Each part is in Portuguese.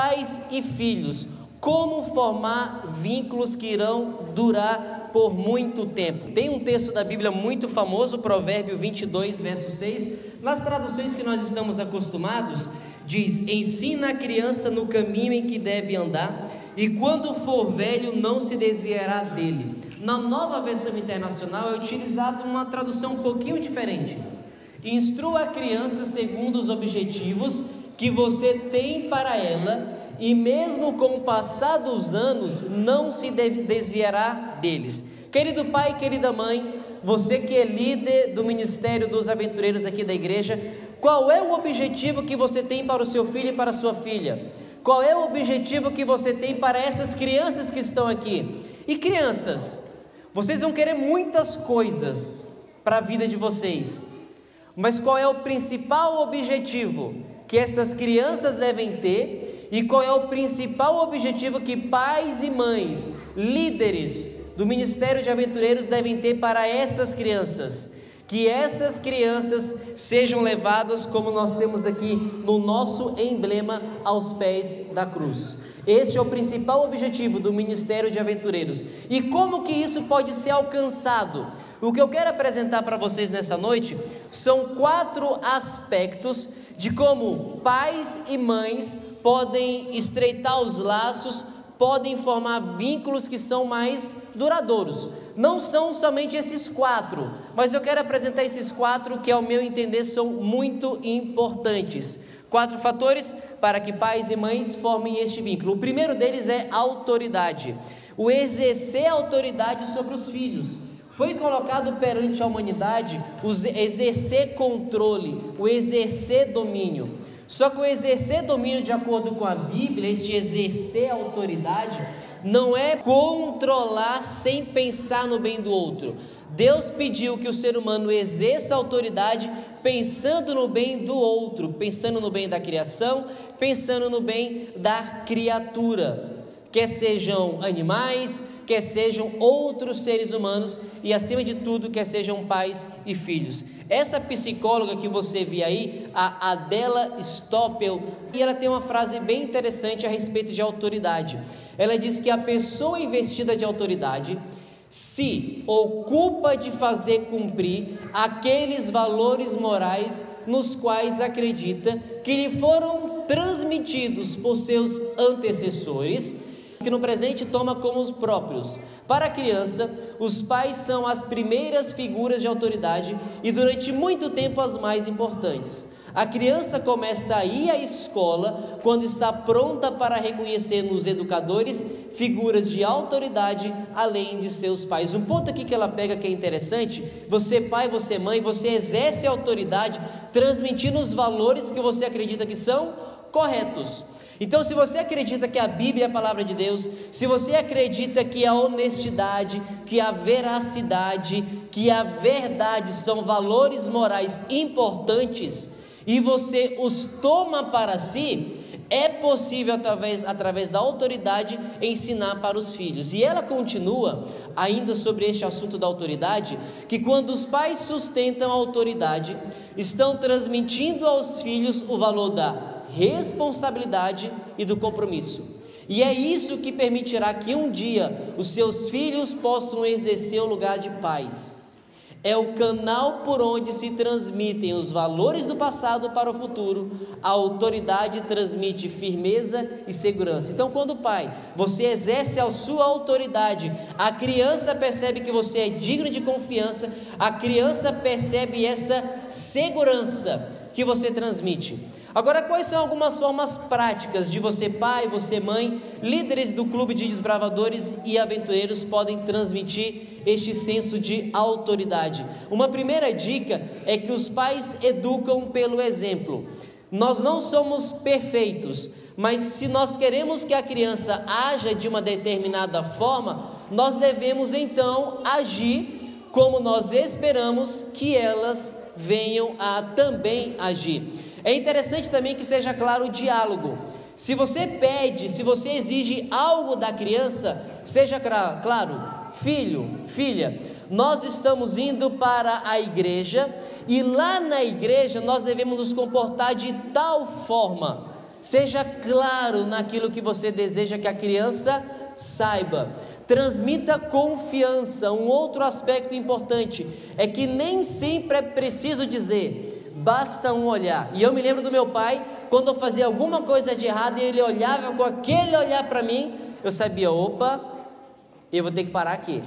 pais e filhos. Como formar vínculos que irão durar por muito tempo. Tem um texto da Bíblia muito famoso, Provérbio 22, verso 6. Nas traduções que nós estamos acostumados, diz: Ensina a criança no caminho em que deve andar, e quando for velho não se desviará dele. Na nova versão internacional é utilizada uma tradução um pouquinho diferente. Instrua a criança segundo os objetivos que você tem para ela, e mesmo com o passar dos anos, não se desviará deles. Querido pai, querida mãe, você que é líder do ministério dos aventureiros aqui da igreja, qual é o objetivo que você tem para o seu filho e para a sua filha? Qual é o objetivo que você tem para essas crianças que estão aqui? E crianças, vocês vão querer muitas coisas para a vida de vocês, mas qual é o principal objetivo que essas crianças devem ter e qual é o principal objetivo que pais e mães, líderes do Ministério de Aventureiros devem ter para essas crianças? Que essas crianças sejam levadas, como nós temos aqui no nosso emblema, aos pés da cruz. Este é o principal objetivo do Ministério de Aventureiros. E como que isso pode ser alcançado? O que eu quero apresentar para vocês nessa noite são quatro aspectos de como pais e mães podem estreitar os laços, podem formar vínculos que são mais duradouros. Não são somente esses quatro, mas eu quero apresentar esses quatro que, ao meu entender, são muito importantes. Quatro fatores para que pais e mães formem este vínculo. O primeiro deles é autoridade. O exercer autoridade sobre os filhos. Foi colocado perante a humanidade o exercer controle, o exercer domínio. Só que o exercer domínio, de acordo com a Bíblia, este exercer autoridade, não é controlar sem pensar no bem do outro. Deus pediu que o ser humano exerça autoridade pensando no bem do outro, pensando no bem da criação, pensando no bem da criatura. Quer sejam animais, quer sejam outros seres humanos e, acima de tudo, quer sejam pais e filhos. Essa psicóloga que você vê aí, a Adela Stoppel, e ela tem uma frase bem interessante a respeito de autoridade. Ela diz que a pessoa investida de autoridade se ocupa de fazer cumprir aqueles valores morais nos quais acredita que lhe foram transmitidos por seus antecessores que no presente toma como os próprios. Para a criança, os pais são as primeiras figuras de autoridade e durante muito tempo as mais importantes. A criança começa a ir à escola quando está pronta para reconhecer nos educadores figuras de autoridade além de seus pais. Um ponto aqui que ela pega que é interessante: você, pai, você, mãe, você exerce a autoridade transmitindo os valores que você acredita que são corretos. Então, se você acredita que a Bíblia é a palavra de Deus, se você acredita que a honestidade, que a veracidade, que a verdade são valores morais importantes e você os toma para si, é possível, através, através da autoridade, ensinar para os filhos. E ela continua, ainda sobre este assunto da autoridade, que quando os pais sustentam a autoridade, estão transmitindo aos filhos o valor da responsabilidade e do compromisso. E é isso que permitirá que um dia os seus filhos possam exercer o lugar de pais. É o canal por onde se transmitem os valores do passado para o futuro. A autoridade transmite firmeza e segurança. Então, quando o pai, você exerce a sua autoridade, a criança percebe que você é digno de confiança, a criança percebe essa segurança que você transmite. Agora, quais são algumas formas práticas de você, pai, você, mãe, líderes do clube de desbravadores e aventureiros podem transmitir este senso de autoridade? Uma primeira dica é que os pais educam pelo exemplo. Nós não somos perfeitos, mas se nós queremos que a criança haja de uma determinada forma, nós devemos então agir como nós esperamos que elas venham a também agir. É interessante também que seja claro o diálogo. Se você pede, se você exige algo da criança, seja claro, filho, filha, nós estamos indo para a igreja e lá na igreja nós devemos nos comportar de tal forma Seja claro naquilo que você deseja que a criança saiba. Transmita confiança. Um outro aspecto importante é que nem sempre é preciso dizer, basta um olhar. E eu me lembro do meu pai, quando eu fazia alguma coisa de errado e ele olhava com aquele olhar para mim, eu sabia, opa, eu vou ter que parar aqui.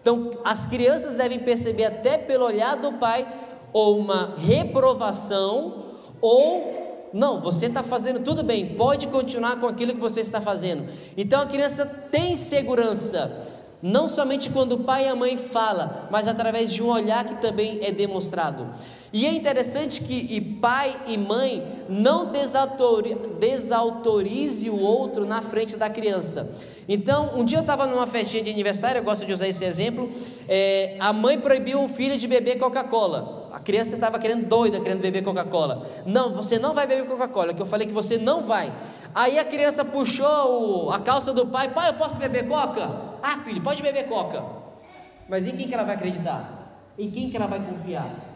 Então, as crianças devem perceber até pelo olhar do pai ou uma reprovação ou não, você está fazendo tudo bem, pode continuar com aquilo que você está fazendo. Então a criança tem segurança, não somente quando o pai e a mãe falam, mas através de um olhar que também é demonstrado. E é interessante que pai e mãe não desautori, desautorize o outro na frente da criança. Então, um dia eu estava numa festinha de aniversário, eu gosto de usar esse exemplo. É, a mãe proibiu o filho de beber Coca-Cola. A criança estava querendo doida, querendo beber Coca-Cola. Não, você não vai beber Coca-Cola, que eu falei que você não vai. Aí a criança puxou o, a calça do pai, pai, eu posso beber Coca? Ah, filho, pode beber Coca. Mas em quem que ela vai acreditar? Em quem que ela vai confiar?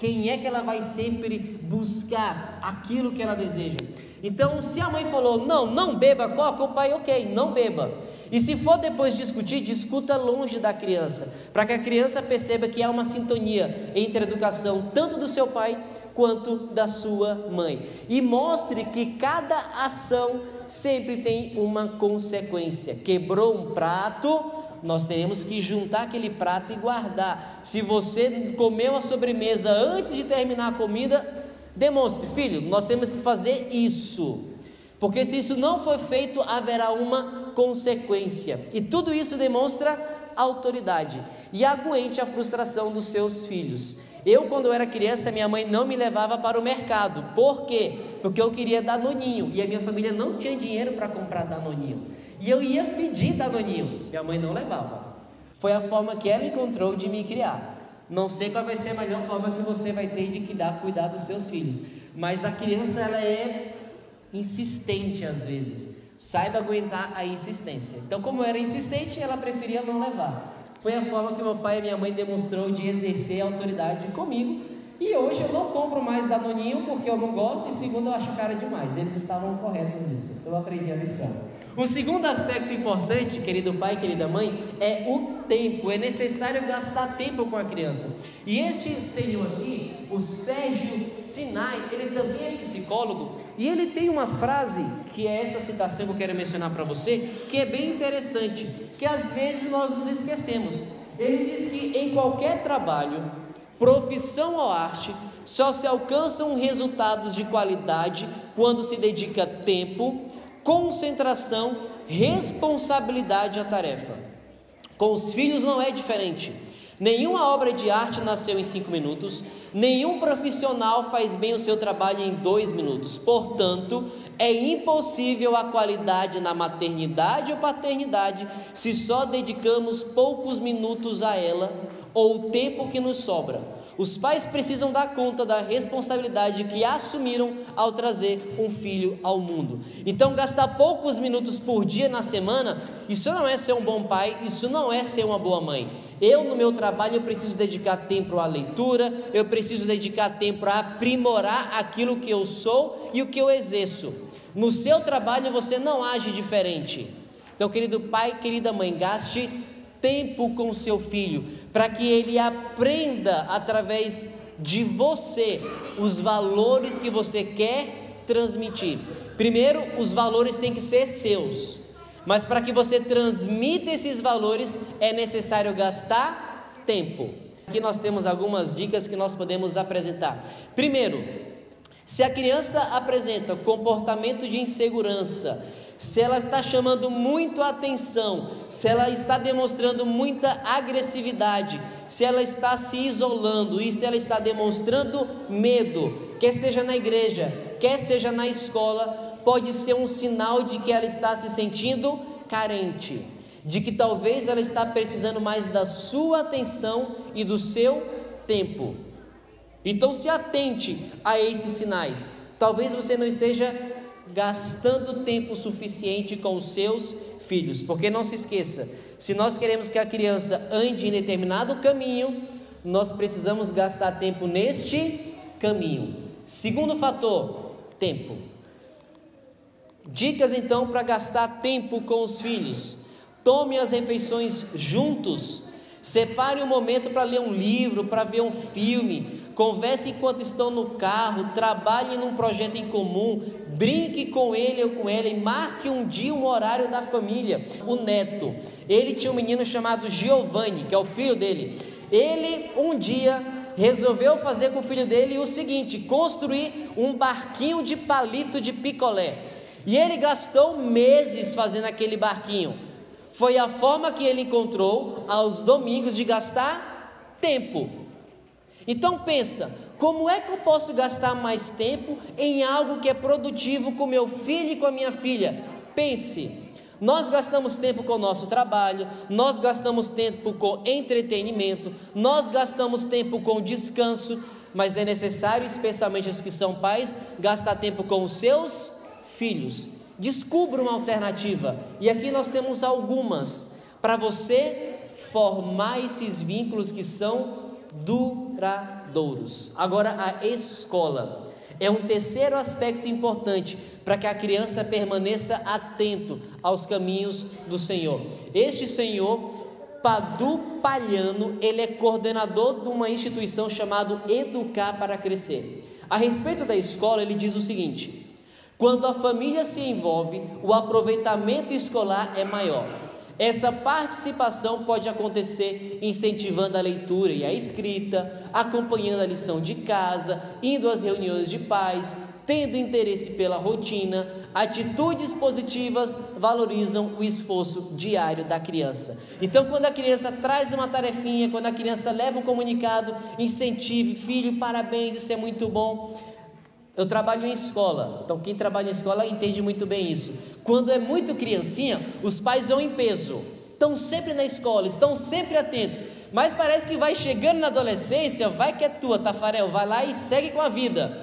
Quem é que ela vai sempre buscar aquilo que ela deseja? Então, se a mãe falou, não, não beba coca, o pai, ok, não beba. E se for depois discutir, discuta longe da criança, para que a criança perceba que há uma sintonia entre a educação tanto do seu pai quanto da sua mãe. E mostre que cada ação sempre tem uma consequência. Quebrou um prato, nós teremos que juntar aquele prato e guardar. Se você comeu a sobremesa antes de terminar a comida, Demonstre, filho, nós temos que fazer isso. Porque se isso não for feito, haverá uma consequência. E tudo isso demonstra autoridade. E aguente a frustração dos seus filhos. Eu, quando eu era criança, minha mãe não me levava para o mercado. Por quê? Porque eu queria danoninho. E a minha família não tinha dinheiro para comprar danoninho. E eu ia pedir danoninho. Minha mãe não levava. Foi a forma que ela encontrou de me criar. Não sei qual vai ser a melhor forma que você vai ter de cuidar, cuidar dos seus filhos, mas a criança ela é insistente às vezes. Saiba aguentar a insistência. Então, como era insistente, ela preferia não levar. Foi a forma que meu pai e minha mãe demonstrou de exercer autoridade comigo. E hoje eu não compro mais Danoninho porque eu não gosto e segundo eu acho cara demais. Eles estavam corretos nisso. Eu aprendi a lição. O segundo aspecto importante, querido pai, querida mãe, é o tempo. É necessário gastar tempo com a criança. E este senhor aqui, o Sérgio Sinai, ele também é psicólogo e ele tem uma frase que é essa citação que eu quero mencionar para você, que é bem interessante, que às vezes nós nos esquecemos. Ele diz que em qualquer trabalho, profissão ou arte, só se alcançam resultados de qualidade quando se dedica tempo, concentração, responsabilidade à tarefa. Com os filhos não é diferente. Nenhuma obra de arte nasceu em cinco minutos, nenhum profissional faz bem o seu trabalho em dois minutos. Portanto, é impossível a qualidade na maternidade ou paternidade se só dedicamos poucos minutos a ela ou o tempo que nos sobra. Os pais precisam dar conta da responsabilidade que assumiram ao trazer um filho ao mundo. Então, gastar poucos minutos por dia na semana, isso não é ser um bom pai, isso não é ser uma boa mãe. Eu, no meu trabalho, eu preciso dedicar tempo à leitura, eu preciso dedicar tempo a aprimorar aquilo que eu sou e o que eu exerço. No seu trabalho, você não age diferente. Então, querido pai, querida mãe, gaste tempo com seu filho, para que ele aprenda através de você os valores que você quer transmitir. Primeiro, os valores têm que ser seus, mas para que você transmita esses valores é necessário gastar tempo. Aqui nós temos algumas dicas que nós podemos apresentar. Primeiro, se a criança apresenta comportamento de insegurança, se ela está chamando muito atenção, se ela está demonstrando muita agressividade, se ela está se isolando e se ela está demonstrando medo, quer seja na igreja, quer seja na escola, pode ser um sinal de que ela está se sentindo carente, de que talvez ela está precisando mais da sua atenção e do seu tempo. Então se atente a esses sinais. Talvez você não esteja gastando tempo suficiente com os seus filhos, porque não se esqueça, se nós queremos que a criança ande em determinado caminho, nós precisamos gastar tempo neste caminho. Segundo fator, tempo. Dicas então para gastar tempo com os filhos. Tome as refeições juntos. Separe um momento para ler um livro, para ver um filme. Converse enquanto estão no carro. Trabalhe num projeto em comum. Brinque com ele ou com ela e marque um dia, um horário da família. O neto, ele tinha um menino chamado Giovanni, que é o filho dele. Ele um dia resolveu fazer com o filho dele o seguinte: construir um barquinho de palito de picolé. E ele gastou meses fazendo aquele barquinho. Foi a forma que ele encontrou aos domingos de gastar tempo. Então pensa, como é que eu posso gastar mais tempo em algo que é produtivo com meu filho e com a minha filha? Pense. Nós gastamos tempo com o nosso trabalho, nós gastamos tempo com entretenimento, nós gastamos tempo com descanso, mas é necessário, especialmente os que são pais, gastar tempo com os seus filhos. Descubra uma alternativa. E aqui nós temos algumas para você formar esses vínculos que são duradouros. Agora, a escola é um terceiro aspecto importante para que a criança permaneça atento aos caminhos do Senhor. Este senhor Padu Palhano, ele é coordenador de uma instituição chamada Educar para Crescer. A respeito da escola, ele diz o seguinte: quando a família se envolve, o aproveitamento escolar é maior. Essa participação pode acontecer incentivando a leitura e a escrita, acompanhando a lição de casa, indo às reuniões de pais, tendo interesse pela rotina. Atitudes positivas valorizam o esforço diário da criança. Então, quando a criança traz uma tarefinha, quando a criança leva um comunicado, incentive, filho, parabéns, isso é muito bom. Eu trabalho em escola, então quem trabalha em escola entende muito bem isso. Quando é muito criancinha, os pais vão em peso, estão sempre na escola, estão sempre atentos, mas parece que vai chegando na adolescência, vai que é tua, Tafarel, vai lá e segue com a vida.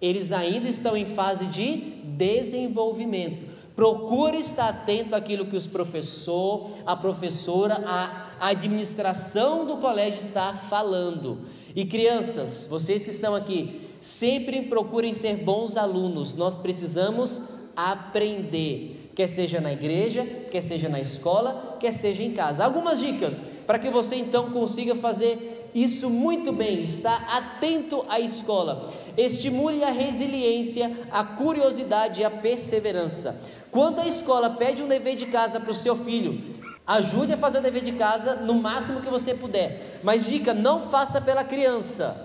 Eles ainda estão em fase de desenvolvimento. Procure estar atento àquilo que os professor, a professora, a administração do colégio está falando. E crianças, vocês que estão aqui, Sempre procurem ser bons alunos, nós precisamos aprender, quer seja na igreja, quer seja na escola, quer seja em casa. Algumas dicas para que você então consiga fazer isso muito bem, estar atento à escola. Estimule a resiliência, a curiosidade e a perseverança. Quando a escola pede um dever de casa para o seu filho, ajude a fazer o dever de casa no máximo que você puder. Mas dica, não faça pela criança.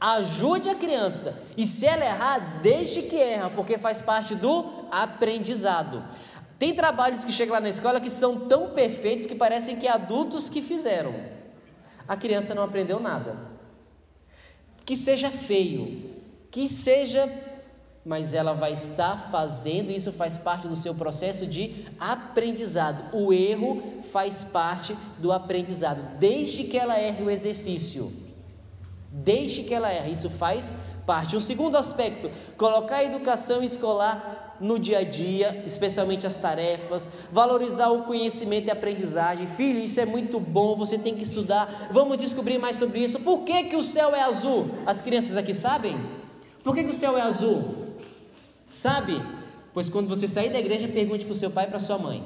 Ajude a criança e se ela errar, deixe que erra, porque faz parte do aprendizado. Tem trabalhos que chegam lá na escola que são tão perfeitos que parecem que adultos que fizeram. A criança não aprendeu nada. Que seja feio, que seja, mas ela vai estar fazendo, isso faz parte do seu processo de aprendizado. O erro faz parte do aprendizado. Deixe que ela erre o exercício. Deixe que ela erre, isso faz parte. Um segundo aspecto, colocar a educação escolar no dia a dia, especialmente as tarefas, valorizar o conhecimento e aprendizagem. Filho, isso é muito bom, você tem que estudar. Vamos descobrir mais sobre isso. Por que, que o céu é azul? As crianças aqui sabem? Por que, que o céu é azul? Sabe? Pois quando você sair da igreja, pergunte para o seu pai e para sua mãe.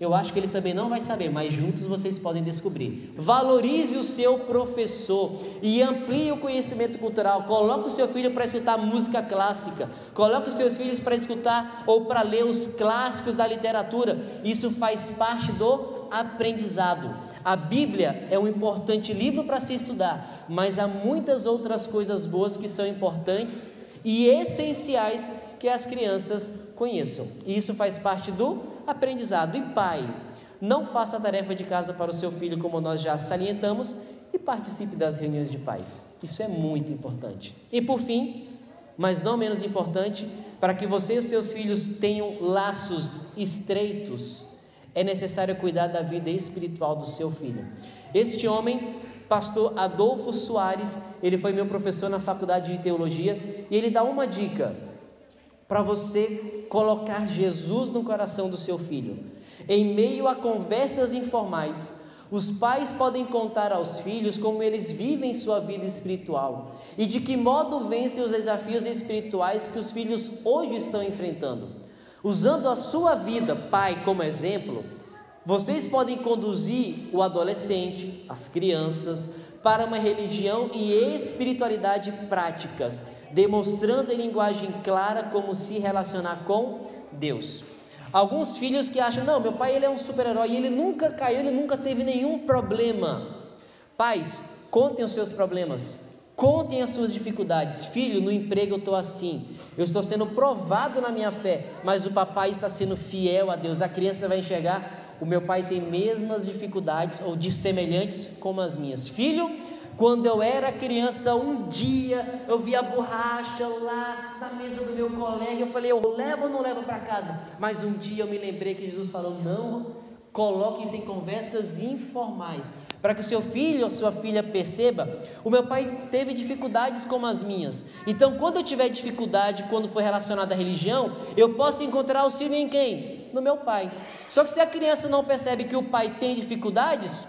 Eu acho que ele também não vai saber, mas juntos vocês podem descobrir. Valorize o seu professor e amplie o conhecimento cultural. Coloque o seu filho para escutar música clássica. Coloque os seus filhos para escutar ou para ler os clássicos da literatura. Isso faz parte do aprendizado. A Bíblia é um importante livro para se estudar, mas há muitas outras coisas boas que são importantes e essenciais que as crianças conheçam. E isso faz parte do aprendizado. E pai, não faça a tarefa de casa para o seu filho, como nós já salientamos, e participe das reuniões de pais. Isso é muito importante. E por fim, mas não menos importante, para que você e seus filhos tenham laços estreitos, é necessário cuidar da vida espiritual do seu filho. Este homem, pastor Adolfo Soares, ele foi meu professor na faculdade de teologia, e ele dá uma dica para você colocar Jesus no coração do seu filho. Em meio a conversas informais, Os pais podem contar aos filhos como eles vivem sua vida espiritual e de que modo vencem os desafios espirituais que os filhos hoje estão enfrentando. Usando a sua vida, pai, como exemplo, vocês podem conduzir o adolescente, as crianças, para uma religião e espiritualidade práticas, demonstrando em linguagem clara como se relacionar com Deus. Alguns filhos que acham, não, meu pai ele é um super-herói ele nunca caiu, ele nunca teve nenhum problema. Pais, contem os seus problemas, contem as suas dificuldades. Filho, no emprego eu estou assim, eu estou sendo provado na minha fé, mas o papai está sendo fiel a Deus. A criança vai enxergar, o meu pai tem mesmas dificuldades ou de semelhantes como as minhas. Filho, quando eu era criança, um dia eu vi a borracha lá na mesa do meu colega. Eu falei, eu levo ou não levo para casa? Mas um dia eu me lembrei que Jesus falou: não, coloque isso em conversas informais, para que o seu filho ou sua filha perceba. O meu pai teve dificuldades como as minhas. Então, quando eu tiver dificuldade, quando for relacionado à religião, eu posso encontrar auxílio em quem? No meu pai. Só que se a criança não percebe que o pai tem dificuldades,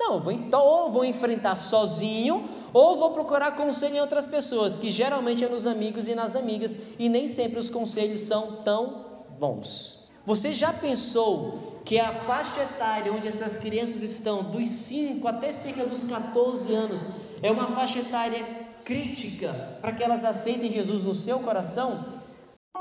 não, vou, então, ou vou enfrentar sozinho, ou vou procurar conselho em outras pessoas, que geralmente é nos amigos e nas amigas, e nem sempre os conselhos são tão bons. Você já pensou que a faixa etária onde essas crianças estão, dos 5 até cerca dos 14 anos, é uma faixa etária crítica para que elas aceitem Jesus no seu coração?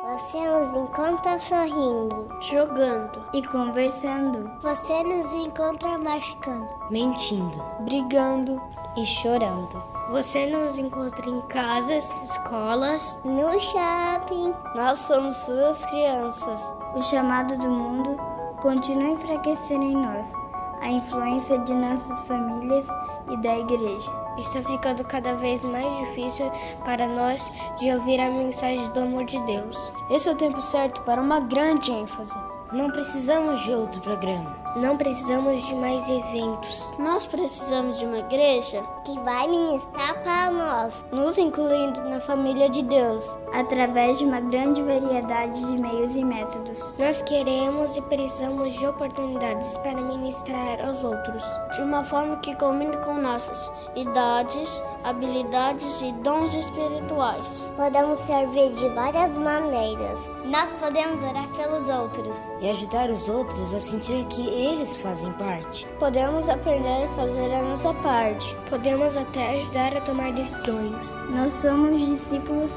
Você nos encontra sorrindo, jogando e conversando. Você nos encontra machucando, mentindo, brigando e chorando. Você nos encontra em casas, escolas, no shopping. Nós somos suas crianças. O chamado do mundo continua enfraquecendo em nós a influência de nossas famílias e da igreja. Está ficando cada vez mais difícil para nós de ouvir a mensagem do amor de Deus. Esse é o tempo certo para uma grande ênfase. Não precisamos de outro programa. Não precisamos de mais eventos. Nós precisamos de uma igreja que vai ministrar para nós, nos incluindo na família de Deus, através de uma grande variedade de meios e métodos. Nós queremos e precisamos de oportunidades para ministrar aos outros, de uma forma que combine com nossas idades, habilidades e dons espirituais. Podemos servir de várias maneiras. Nós podemos orar pelos outros e ajudar os outros a sentir que eles fazem parte. Podemos aprender a fazer a nossa parte. Podemos até ajudar a tomar decisões. Nós somos discípulos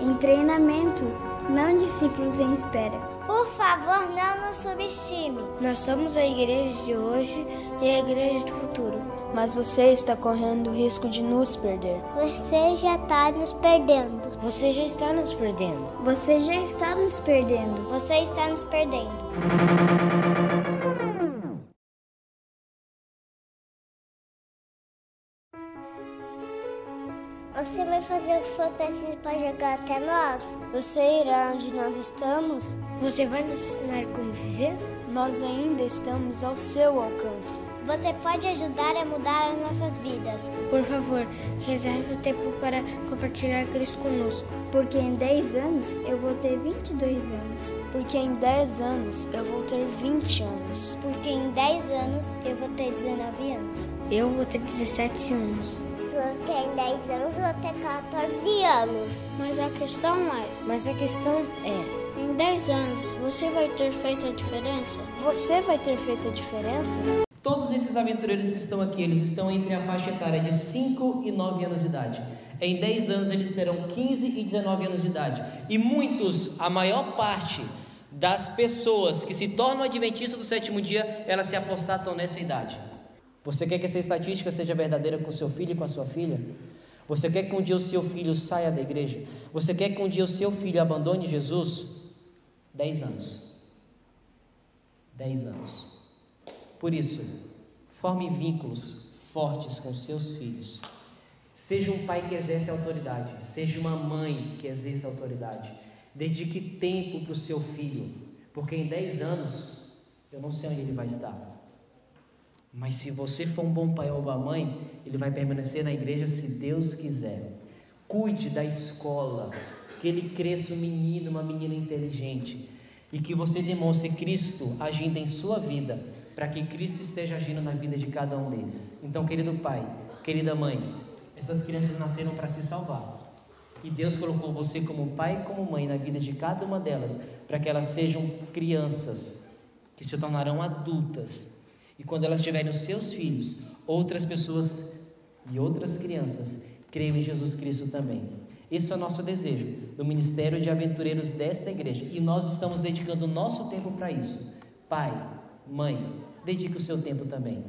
em treinamento, não discípulos em espera. Por favor, não nos subestime. Nós somos a igreja de hoje e a igreja do futuro. Mas você está correndo o risco de nos perder. Você já está nos perdendo. Você já está nos perdendo. Você já está nos perdendo. Você está nos perdendo. For preciso para chegar até nós? Você irá onde nós estamos? Você vai nos ensinar como viver? Nós ainda estamos ao seu alcance. Você pode ajudar a mudar as nossas vidas. Por favor, reserve o tempo para compartilhar Cristo conosco. Porque em 10 anos eu vou ter 22 anos. Porque em 10 anos eu vou ter 20 anos. Porque em 10 anos eu vou ter 19 anos. Eu vou ter 17 anos porque em 10 anos eu vou ter 14 anos. Mas a questão é. Mas a questão é. Em 10 anos você vai ter feito a diferença? Você vai ter feito a diferença? Todos esses aventureiros que estão aqui, eles estão entre a faixa etária de 5 e 9 anos de idade. Em 10 anos eles terão 15 e 19 anos de idade. E muitos, a maior parte das pessoas que se tornam adventistas do sétimo dia, elas se apostatam nessa idade. Você quer que essa estatística seja verdadeira com seu filho e com a sua filha? Você quer que um dia o seu filho saia da igreja? Você quer que um dia o seu filho abandone Jesus? Dez anos. Dez anos. Por isso, forme vínculos fortes com seus filhos. Seja um pai que exerce autoridade, seja uma mãe que exerce autoridade. Dedique tempo para o seu filho, porque em dez anos eu não sei onde ele vai estar. Mas se você for um bom pai ou uma mãe, ele vai permanecer na igreja se Deus quiser. Cuide da escola, que ele cresça um menino, uma menina inteligente e que você demonstre Cristo agindo em sua vida para que Cristo esteja agindo na vida de cada um deles. Então, querido pai, querida mãe, essas crianças nasceram para se salvar. E Deus colocou você como pai e como mãe na vida de cada uma delas, para que elas sejam crianças que se tornarão adultas. E quando elas tiverem os seus filhos, outras pessoas e outras crianças creiam em Jesus Cristo também. Esse é o nosso desejo do Ministério de Aventureiros desta igreja. E nós estamos dedicando o nosso tempo para isso. Pai, mãe, dedique o seu tempo também.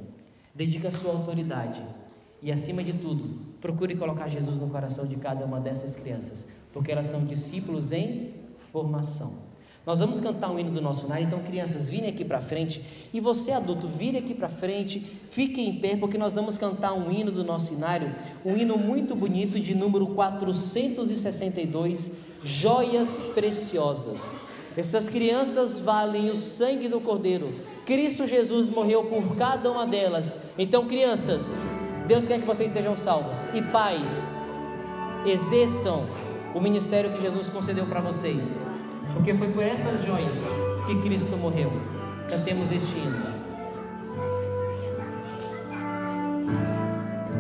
Dedique a sua autoridade. E acima de tudo, procure colocar Jesus no coração de cada uma dessas crianças, porque elas são discípulos em formação. Nós vamos cantar um hino do nosso lar, então crianças, virem aqui para frente, e você adulto, vire aqui para frente, fique em pé, porque nós vamos cantar um hino do nosso inário, um hino muito bonito de número 462, Joias Preciosas. Essas crianças valem o sangue do Cordeiro. Cristo Jesus morreu por cada uma delas. Então, crianças, Deus quer que vocês sejam salvas. E pais, exerçam o ministério que Jesus concedeu para vocês. Porque foi por essas joias que Cristo morreu. Cantemos este hino.